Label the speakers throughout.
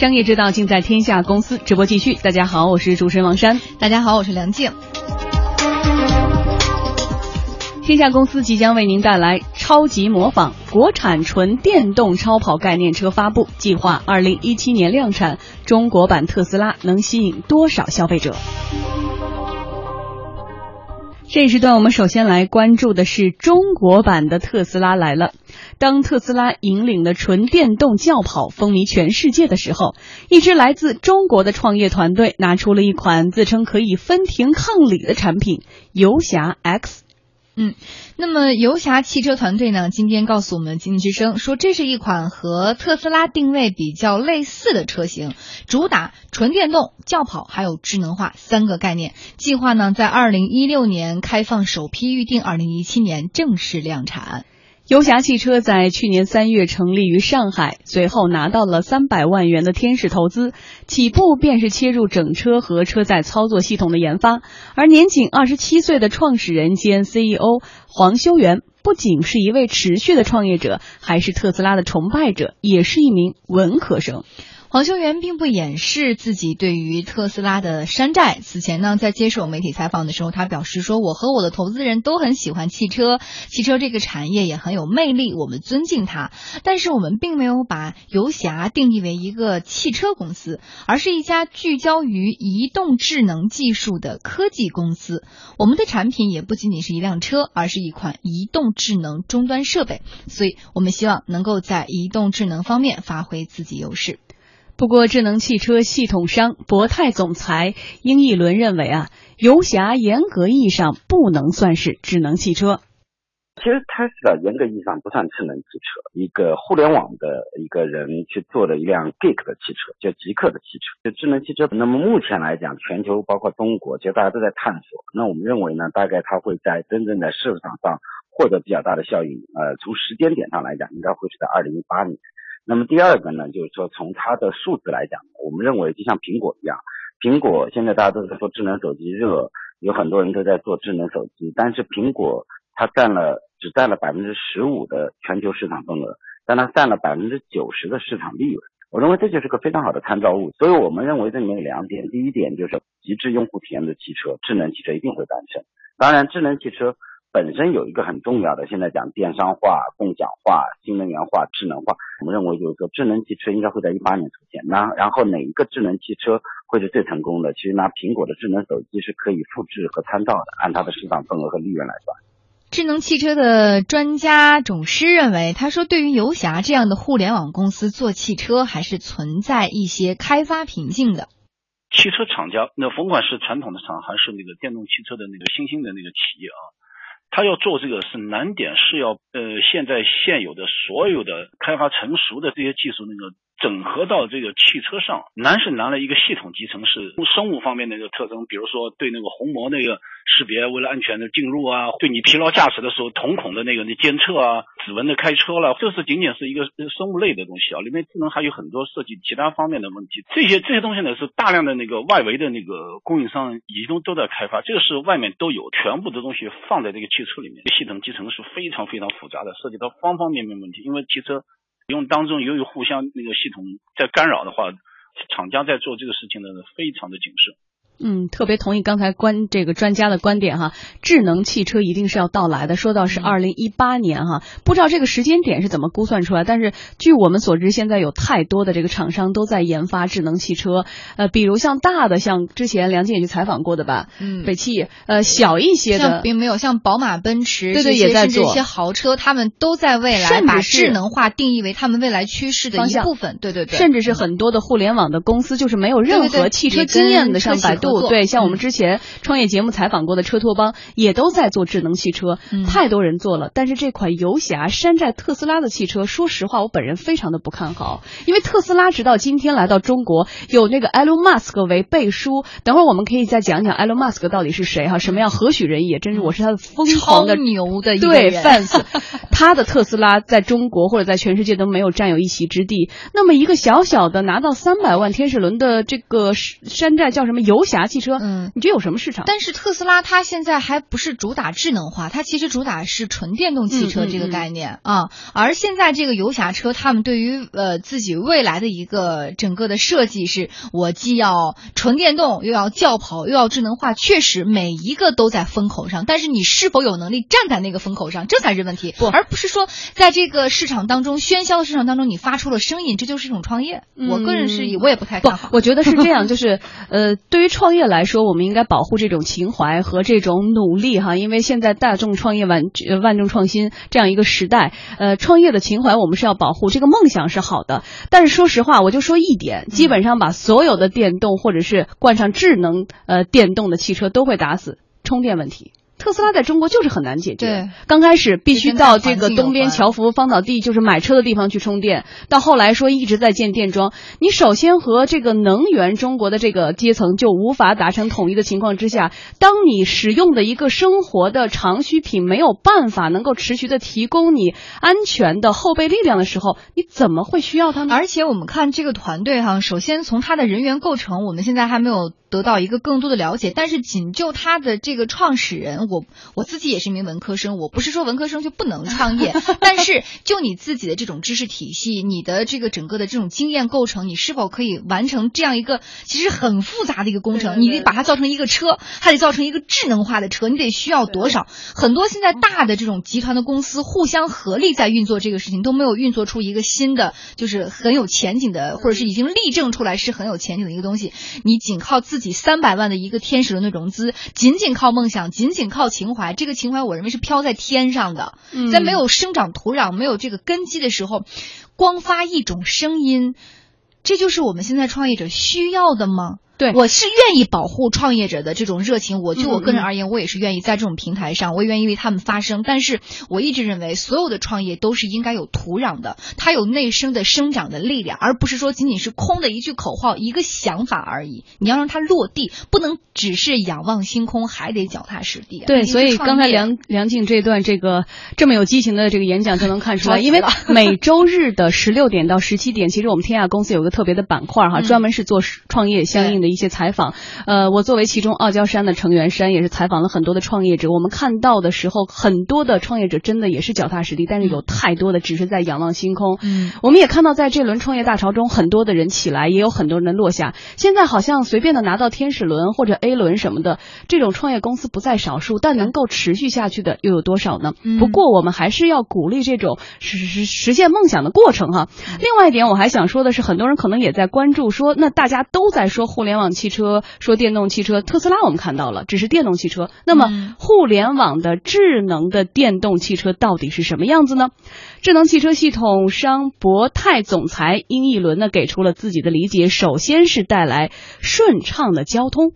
Speaker 1: 商业之道尽在天下公司，直播继续。大家好，我是主持人王珊。
Speaker 2: 大家好，我是梁静。
Speaker 1: 天下公司即将为您带来超级模仿国产纯电动超跑概念车发布，计划二零一七年量产。中国版特斯拉能吸引多少消费者？这一时段，我们首先来关注的是中国版的特斯拉来了。当特斯拉引领的纯电动轿跑风靡全世界的时候，一支来自中国的创业团队拿出了一款自称可以分庭抗礼的产品——游侠 X。
Speaker 2: 嗯，那么游侠汽车团队呢，今天告诉我们经济之声说，这是一款和特斯拉定位比较类似的车型，主打纯电动、轿跑还有智能化三个概念。计划呢，在二零一六年开放首批预定，二零一七年正式量产。
Speaker 1: 游侠汽车在去年三月成立于上海，随后拿到了三百万元的天使投资，起步便是切入整车和车载操作系统的研发。而年仅二十七岁的创始人兼 CEO 黄修元，不仅是一位持续的创业者，还是特斯拉的崇拜者，也是一名文科生。
Speaker 2: 黄秀元并不掩饰自己对于特斯拉的山寨。此前呢，在接受媒体采访的时候，他表示说：“我和我的投资人都很喜欢汽车，汽车这个产业也很有魅力，我们尊敬它。但是我们并没有把游侠定义为一个汽车公司，而是一家聚焦于移动智能技术的科技公司。我们的产品也不仅仅是一辆车，而是一款移动智能终端设备。所以我们希望能够在移动智能方面发挥自己优势。”
Speaker 1: 不过，智能汽车系统商博泰总裁英一伦认为啊，游侠严格意义上不能算是智能汽车。
Speaker 3: 其实，特斯拉严格意义上不算智能汽车，一个互联网的一个人去做的一辆 geek 的汽车，叫极客的汽车，就智能汽车。那么目前来讲，全球包括中国，其实大家都在探索。那我们认为呢，大概它会在真正在市场上获得比较大的效应。呃，从时间点上来讲，应该会是在二零一八年。那么第二个呢，就是说从它的数字来讲，我们认为就像苹果一样，苹果现在大家都在说智能手机热，有很多人都在做智能手机，但是苹果它占了只占了百分之十五的全球市场份额，但它占了百分之九十的市场利润。我认为这就是个非常好的参照物。所以我们认为这里面有两点，第一点就是极致用户体验的汽车，智能汽车一定会诞生。当然，智能汽车。本身有一个很重要的，现在讲电商化、共享化、新能源化、智能化，我们认为就是说智能汽车应该会在一八年出现。那然后哪一个智能汽车会是最成功的？其实拿苹果的智能手机是可以复制和参照的，按它的市场份额和利润来算。
Speaker 2: 智能汽车的专家总师认为，他说对于游侠这样的互联网公司做汽车，还是存在一些开发瓶颈的。
Speaker 4: 汽车厂家，那甭管是传统的厂还是那个电动汽车的那个新兴的那个企业啊。他要做这个是难点，是要呃现在现有的所有的开发成熟的这些技术那个。整合到这个汽车上，难是难了一个系统集成，是生物方面的一个特征，比如说对那个虹膜那个识别，为了安全的进入啊，对你疲劳驾驶的时候瞳孔的那个那监测啊，指纹的开车了，这是仅仅是一个生物类的东西啊，里面智能还有很多涉及其他方面的问题。这些这些东西呢，是大量的那个外围的那个供应商已经都在开发，这个是外面都有，全部的东西放在这个汽车里面，系统集成是非常非常复杂的，涉及到方方面面问题，因为汽车。用当中由于互相那个系统在干扰的话，厂家在做这个事情呢，非常的谨慎。
Speaker 1: 嗯，特别同意刚才关这个专家的观点哈，智能汽车一定是要到来的。说到是二零一八年哈，不知道这个时间点是怎么估算出来，但是据我们所知，现在有太多的这个厂商都在研发智能汽车。呃，比如像大的，像之前梁静也去采访过的吧，嗯，北汽。呃，小一些的
Speaker 2: 并没有，像宝马、奔驰，
Speaker 1: 对对，也在做
Speaker 2: 一些豪车，他们都在未来把智能化定义为他们未来趋势的一部分。对对对，
Speaker 1: 甚至是很多的互联网的公司，就是没有任何汽车经验的，像百度。对，像我们之前创业节目采访过的车托邦也都在做智能汽车，太多人做了。但是这款游侠山寨特斯拉的汽车，说实话，我本人非常的不看好，因为特斯拉直到今天来到中国，有那个 Elon Musk 为背书。等会儿我们可以再讲讲 Elon Musk 到底是谁哈，什么样何许人也？真是我是他的疯狂的
Speaker 2: 牛的
Speaker 1: 对 fans，他的特斯拉在中国或者在全世界都没有占有一席之地。那么一个小小的拿到三百万天使轮的这个山寨叫什么游？侠汽车，嗯，你觉得有什么市场？
Speaker 2: 但是特斯拉它现在还不是主打智能化，它其实主打是纯电动汽车这个概念啊。而现在这个游侠车，他们对于呃自己未来的一个整个的设计是，我既要纯电动，又要轿跑，又要智能化，确实每一个都在风口上。但是你是否有能力站在那个风口上，这才是问题，不而不是说在这个市场当中喧嚣的市场当中你发出了声音，这就是一种创业。我个人是以我也不太看好。
Speaker 1: 我觉得是这样，就是呃，对于创业来说，我们应该保护这种情怀和这种努力哈，因为现在大众创业万万众创新这样一个时代，呃，创业的情怀我们是要保护，这个梦想是好的。但是说实话，我就说一点，基本上把所有的电动或者是冠上智能呃电动的汽车都会打死充电问题。特斯拉在中国就是很难解决。
Speaker 2: 对，
Speaker 1: 刚开始必须到这个东边侨福芳草地，就是买车的地方去充电。到后来说一直在建电桩，你首先和这个能源中国的这个阶层就无法达成统一的情况之下，当你使用的一个生活的长需品没有办法能够持续的提供你安全的后备力量的时候，你怎么会需要它呢？
Speaker 2: 而且我们看这个团队哈，首先从他的人员构成，我们现在还没有得到一个更多的了解。但是仅就他的这个创始人。我我自己也是一名文科生，我不是说文科生就不能创业，但是就你自己的这种知识体系，你的这个整个的这种经验构成，你是否可以完成这样一个其实很复杂的一个工程？你得把它造成一个车，还得造成一个智能化的车，你得需要多少？很多现在大的这种集团的公司互相合力在运作这个事情，都没有运作出一个新的，就是很有前景的，或者是已经立证出来是很有前景的一个东西。你仅靠自己三百万的一个天使轮的融资，仅仅靠梦想，仅仅靠。靠情怀，这个情怀我认为是飘在天上的，在没有生长土壤、没有这个根基的时候，光发一种声音，这就是我们现在创业者需要的吗？
Speaker 1: 对，
Speaker 2: 我是愿意保护创业者的这种热情。我就我个人而言，我也是愿意在这种平台上，我也愿意为他们发声。但是我一直认为，所有的创业都是应该有土壤的，它有内生的生长的力量，而不是说仅仅是空的一句口号、一个想法而已。你要让它落地，不能只是仰望星空，还得脚踏实地。
Speaker 1: 对，所以刚才梁梁静这段这个这么有激情的这个演讲就能看出来，因为每周日的十六点到十七点，其实我们天下公司有个特别的板块哈，专门是做创业相应的。一些采访，呃，我作为其中傲娇山的成员，山也是采访了很多的创业者。我们看到的时候，很多的创业者真的也是脚踏实地，但是有太多的只是在仰望星空。嗯，我们也看到在这轮创业大潮中，很多的人起来，也有很多人落下。现在好像随便的拿到天使轮或者 A 轮什么的，这种创业公司不在少数，但能够持续下去的又有多少呢？不过我们还是要鼓励这种实实实现梦想的过程哈。另外一点，我还想说的是，很多人可能也在关注说，那大家都在说互联网。网汽车说电动汽车，特斯拉我们看到了，只是电动汽车。那么互联网的智能的电动汽车到底是什么样子呢？智能汽车系统商博泰总裁殷义伦呢给出了自己的理解，首先是带来顺畅的交通。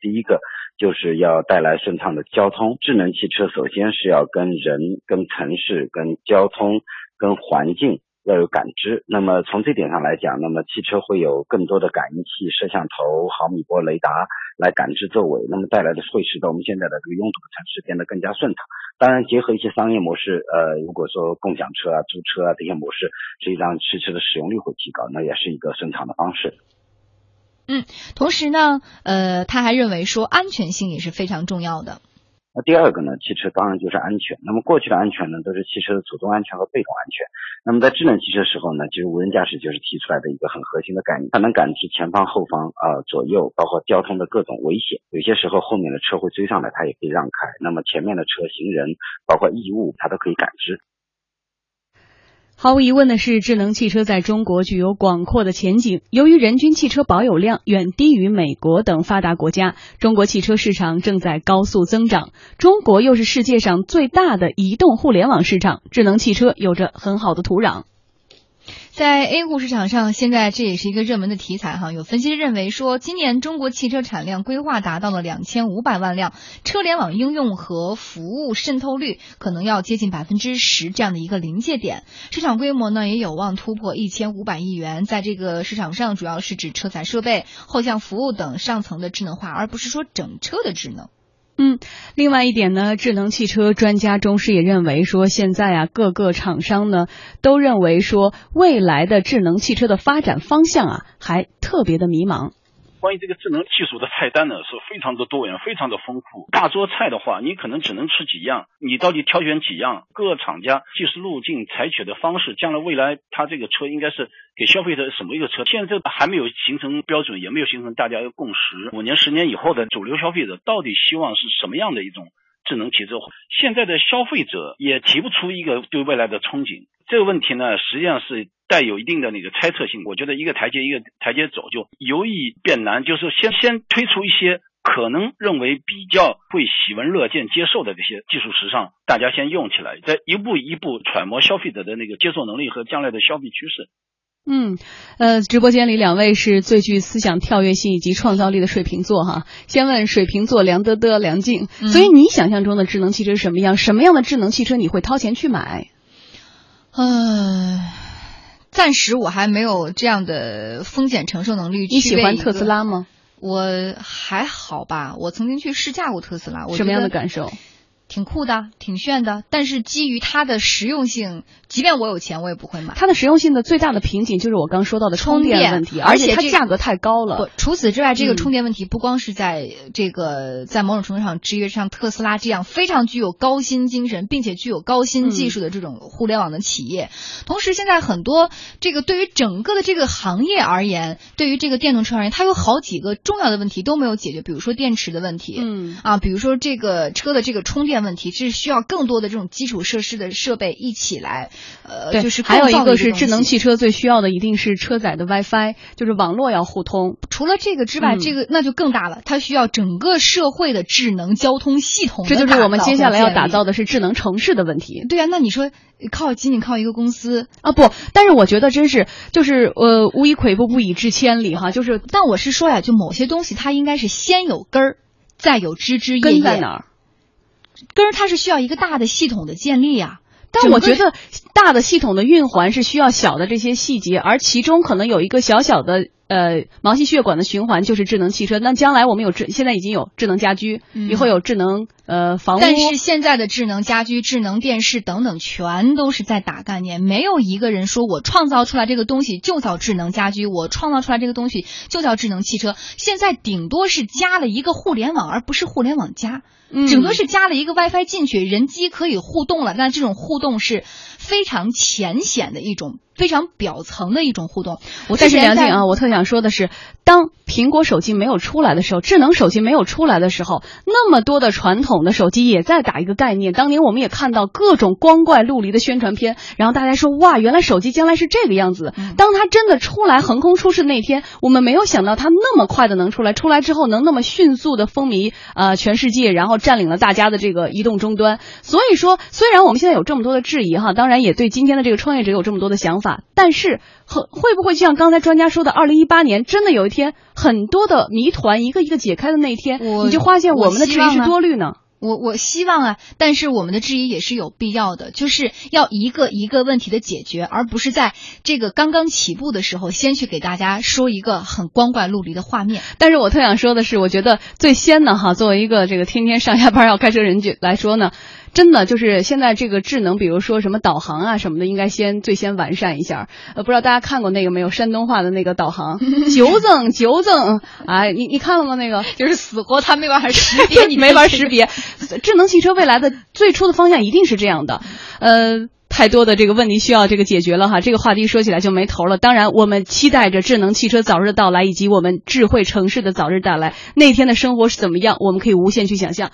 Speaker 3: 第一个就是要带来顺畅的交通，智能汽车首先是要跟人、跟城市、跟交通、跟环境。要有感知，那么从这点上来讲，那么汽车会有更多的感应器、摄像头、毫米波雷达来感知周围，那么带来的会使得我们现在的这个拥堵的城市变得更加顺畅。当然，结合一些商业模式，呃，如果说共享车啊、租车啊这些模式，实际上汽车的使用率会提高，那也是一个顺畅的方式。
Speaker 2: 嗯，同时呢，呃，他还认为说安全性也是非常重要的。
Speaker 3: 那第二个呢？汽车当然就是安全。那么过去的安全呢，都是汽车的主动安全和被动安全。那么在智能汽车时候呢，其实无人驾驶就是提出来的一个很核心的概念，它能感知前方、后方啊、左右，包括交通的各种危险。有些时候后面的车会追上来，它也可以让开。那么前面的车、行人，包括异物，它都可以感知。
Speaker 1: 毫无疑问的是，智能汽车在中国具有广阔的前景。由于人均汽车保有量远低于美国等发达国家，中国汽车市场正在高速增长。中国又是世界上最大的移动互联网市场，智能汽车有着很好的土壤。
Speaker 2: 在 A 股市场上，现在这也是一个热门的题材哈。有分析认为说，今年中国汽车产量规划达到了两千五百万辆，车联网应用和服务渗透率可能要接近百分之十这样的一个临界点，市场规模呢也有望突破一千五百亿元。在这个市场上，主要是指车载设备、后向服务等上层的智能化，而不是说整车的智能。
Speaker 1: 嗯，另外一点呢，智能汽车专家钟师也认为说，现在啊，各个厂商呢都认为说，未来的智能汽车的发展方向啊，还特别的迷茫。
Speaker 4: 关于这个智能技术的菜单呢，是非常的多元，非常的丰富。大桌菜的话，你可能只能吃几样，你到底挑选几样？各厂家技术路径采取的方式，将来未来它这个车应该是给消费者什么一个车？现在还没有形成标准，也没有形成大家一个共识。五年、十年以后的主流消费者到底希望是什么样的一种智能汽车？现在的消费者也提不出一个对未来的憧憬。这个问题呢，实际上是。带有一定的那个猜测性，我觉得一个台阶一个台阶走，就由易变难，就是先先推出一些可能认为比较会喜闻乐见、接受的这些技术时尚，大家先用起来，再一步一步揣摩消费者的那个接受能力和将来的消费趋势。
Speaker 1: 嗯，呃，直播间里两位是最具思想跳跃性以及创造力的水瓶座哈。先问水瓶座梁德德、梁静，所以你想象中的智能汽车是什么样？什么样的智能汽车你会掏钱去买？
Speaker 2: 嗯。暂时我还没有这样的风险承受能力。
Speaker 1: 你喜欢特斯拉吗？
Speaker 2: 我还好吧，我曾经去试驾过特斯拉，我
Speaker 1: 什么样的感受？
Speaker 2: 挺酷的，挺炫的，但是基于它的实用性，即便我有钱，我也不会买。
Speaker 1: 它的实用性的最大的瓶颈就是我刚说到的充电问题，而且它价格太高了。
Speaker 2: 不，除此之外，这个充电问题不光是在这个在某种程度上制约像特斯拉这样非常具有高新精神并且具有高新技术的这种互联网的企业，同时现在很多这个对于整个的这个行业而言，对于这个电动车而言，它有好几个重要的问题都没有解决，比如说电池的问题，
Speaker 1: 嗯
Speaker 2: 啊，比如说这个车的这个充电。问题这是需要更多的这种基础设施的设备一起来，呃，就是
Speaker 1: 还有一个是智能汽车最需要的一定是车载的 WiFi，就是网络要互通。
Speaker 2: 除了这个之外，这个那就更大了，它需要整个社会的智能交通系统。
Speaker 1: 这就是我们接下来要打造的是智能城市的问题。
Speaker 2: 对啊，那你说靠仅仅靠一个公司
Speaker 1: 啊？不，但是我觉得真是就是呃，无以跬步，不以至千里哈。就是，
Speaker 2: 但我是说呀，就某些东西它应该是先有根儿，再有枝枝叶叶。
Speaker 1: 根在哪儿？
Speaker 2: 根儿它是需要一个大的系统的建立啊，
Speaker 1: 但我觉得大的系统的运环是需要小的这些细节，而其中可能有一个小小的呃毛细血管的循环就是智能汽车。那将来我们有智，现在已经有智能家居，以后有智能呃房屋，
Speaker 2: 但是现在的智能家居、智能电视等等全都是在打概念，没有一个人说我创造出来这个东西就叫智能家居，我创造出来这个东西就叫智能汽车。现在顶多是加了一个互联网，而不是互联网加。顶多是加了一个 WiFi 进去，人机可以互动了。那这种互动是非常浅显的一种。非常表层的一种互动。
Speaker 1: 我但是梁静啊，我特想说的是，当苹果手机没有出来的时候，智能手机没有出来的时候，那么多的传统的手机也在打一个概念。当年我们也看到各种光怪陆离的宣传片，然后大家说哇，原来手机将来是这个样子。当它真的出来横空出世那天，我们没有想到它那么快的能出来，出来之后能那么迅速的风靡呃全世界，然后占领了大家的这个移动终端。所以说，虽然我们现在有这么多的质疑哈，当然也对今天的这个创业者有这么多的想法。但是，很会不会就像刚才专家说的，二零一八年真的有一天，很多的谜团一个一个解开的那一天，你就发现我们的质疑是多虑呢？
Speaker 2: 我我希望啊，但是我们的质疑也是有必要的，就是要一个一个问题的解决，而不是在这个刚刚起步的时候，先去给大家说一个很光怪陆离的画面。
Speaker 1: 但是我特想说的是，我觉得最先呢，哈，作为一个这个天天上下班要开车人来说呢。真的就是现在这个智能，比如说什么导航啊什么的，应该先最先完善一下。呃，不知道大家看过那个没有？山东话的那个导航，纠正纠正，哎，你你看了吗？那个
Speaker 2: 就是死活他没办法识别，
Speaker 1: 你没法识别。智能汽车未来的最初的方向一定是这样的，呃。太多的这个问题需要这个解决了哈，这个话题说起来就没头了。当然，我们期待着智能汽车早日的到来，以及我们智慧城市的早日到来。那天的生活是怎么样，我们可以无限去想象。